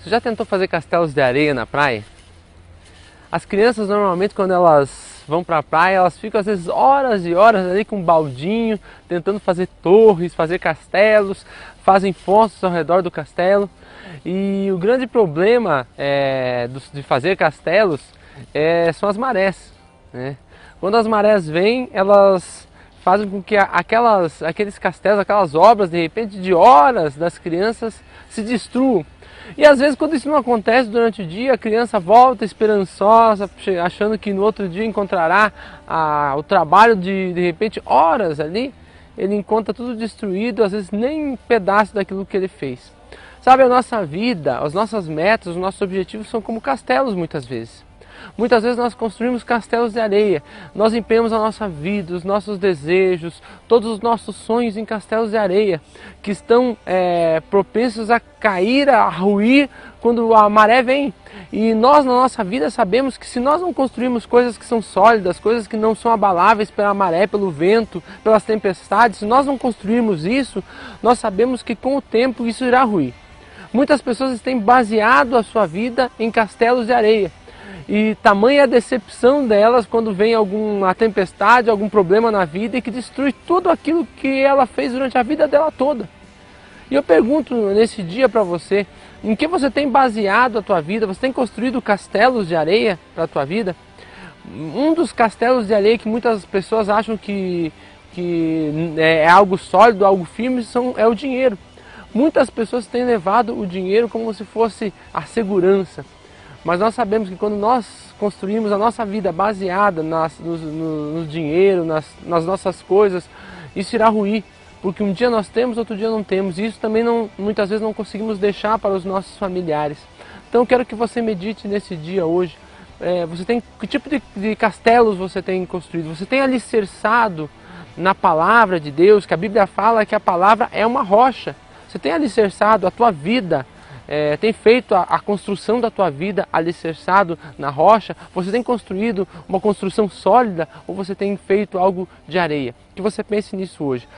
Você já tentou fazer castelos de areia na praia? As crianças normalmente quando elas vão para a praia, elas ficam às vezes horas e horas ali com um baldinho, tentando fazer torres, fazer castelos, fazem fontes ao redor do castelo. E o grande problema é, de fazer castelos é, são as marés. Né? Quando as marés vêm, elas fazem com que aquelas, aqueles castelos, aquelas obras, de repente, de horas das crianças se destruam. E às vezes, quando isso não acontece durante o dia, a criança volta esperançosa, achando que no outro dia encontrará a, o trabalho de, de repente, horas ali. Ele encontra tudo destruído, às vezes nem um pedaço daquilo que ele fez. Sabe, a nossa vida, as nossas metas, os nossos objetivos são como castelos muitas vezes. Muitas vezes nós construímos castelos de areia, nós empenhamos a nossa vida, os nossos desejos, todos os nossos sonhos em castelos de areia, que estão é, propensos a cair, a ruir quando a maré vem. E nós na nossa vida sabemos que se nós não construirmos coisas que são sólidas, coisas que não são abaláveis pela maré, pelo vento, pelas tempestades, se nós não construirmos isso, nós sabemos que com o tempo isso irá ruir. Muitas pessoas têm baseado a sua vida em castelos de areia. E tamanha a decepção delas quando vem alguma tempestade, algum problema na vida e que destrui tudo aquilo que ela fez durante a vida dela toda. E eu pergunto nesse dia para você, em que você tem baseado a tua vida? Você tem construído castelos de areia para a tua vida? Um dos castelos de areia que muitas pessoas acham que, que é algo sólido, algo firme, são, é o dinheiro. Muitas pessoas têm levado o dinheiro como se fosse a segurança, mas nós sabemos que quando nós construímos a nossa vida baseada nas, no, no, no dinheiro, nas, nas, nossas coisas, isso irá ruir. Porque um dia nós temos, outro dia não temos. E isso também não, muitas vezes não conseguimos deixar para os nossos familiares. Então eu quero que você medite nesse dia hoje. É, você tem que tipo de, de castelos você tem construído? Você tem alicerçado na palavra de Deus, que a Bíblia fala que a palavra é uma rocha. Você tem alicerçado a tua vida é, tem feito a, a, construção da tua vida alicerçado na rocha? Você tem construído uma construção sólida ou você tem feito algo de areia? Que você pense nisso hoje.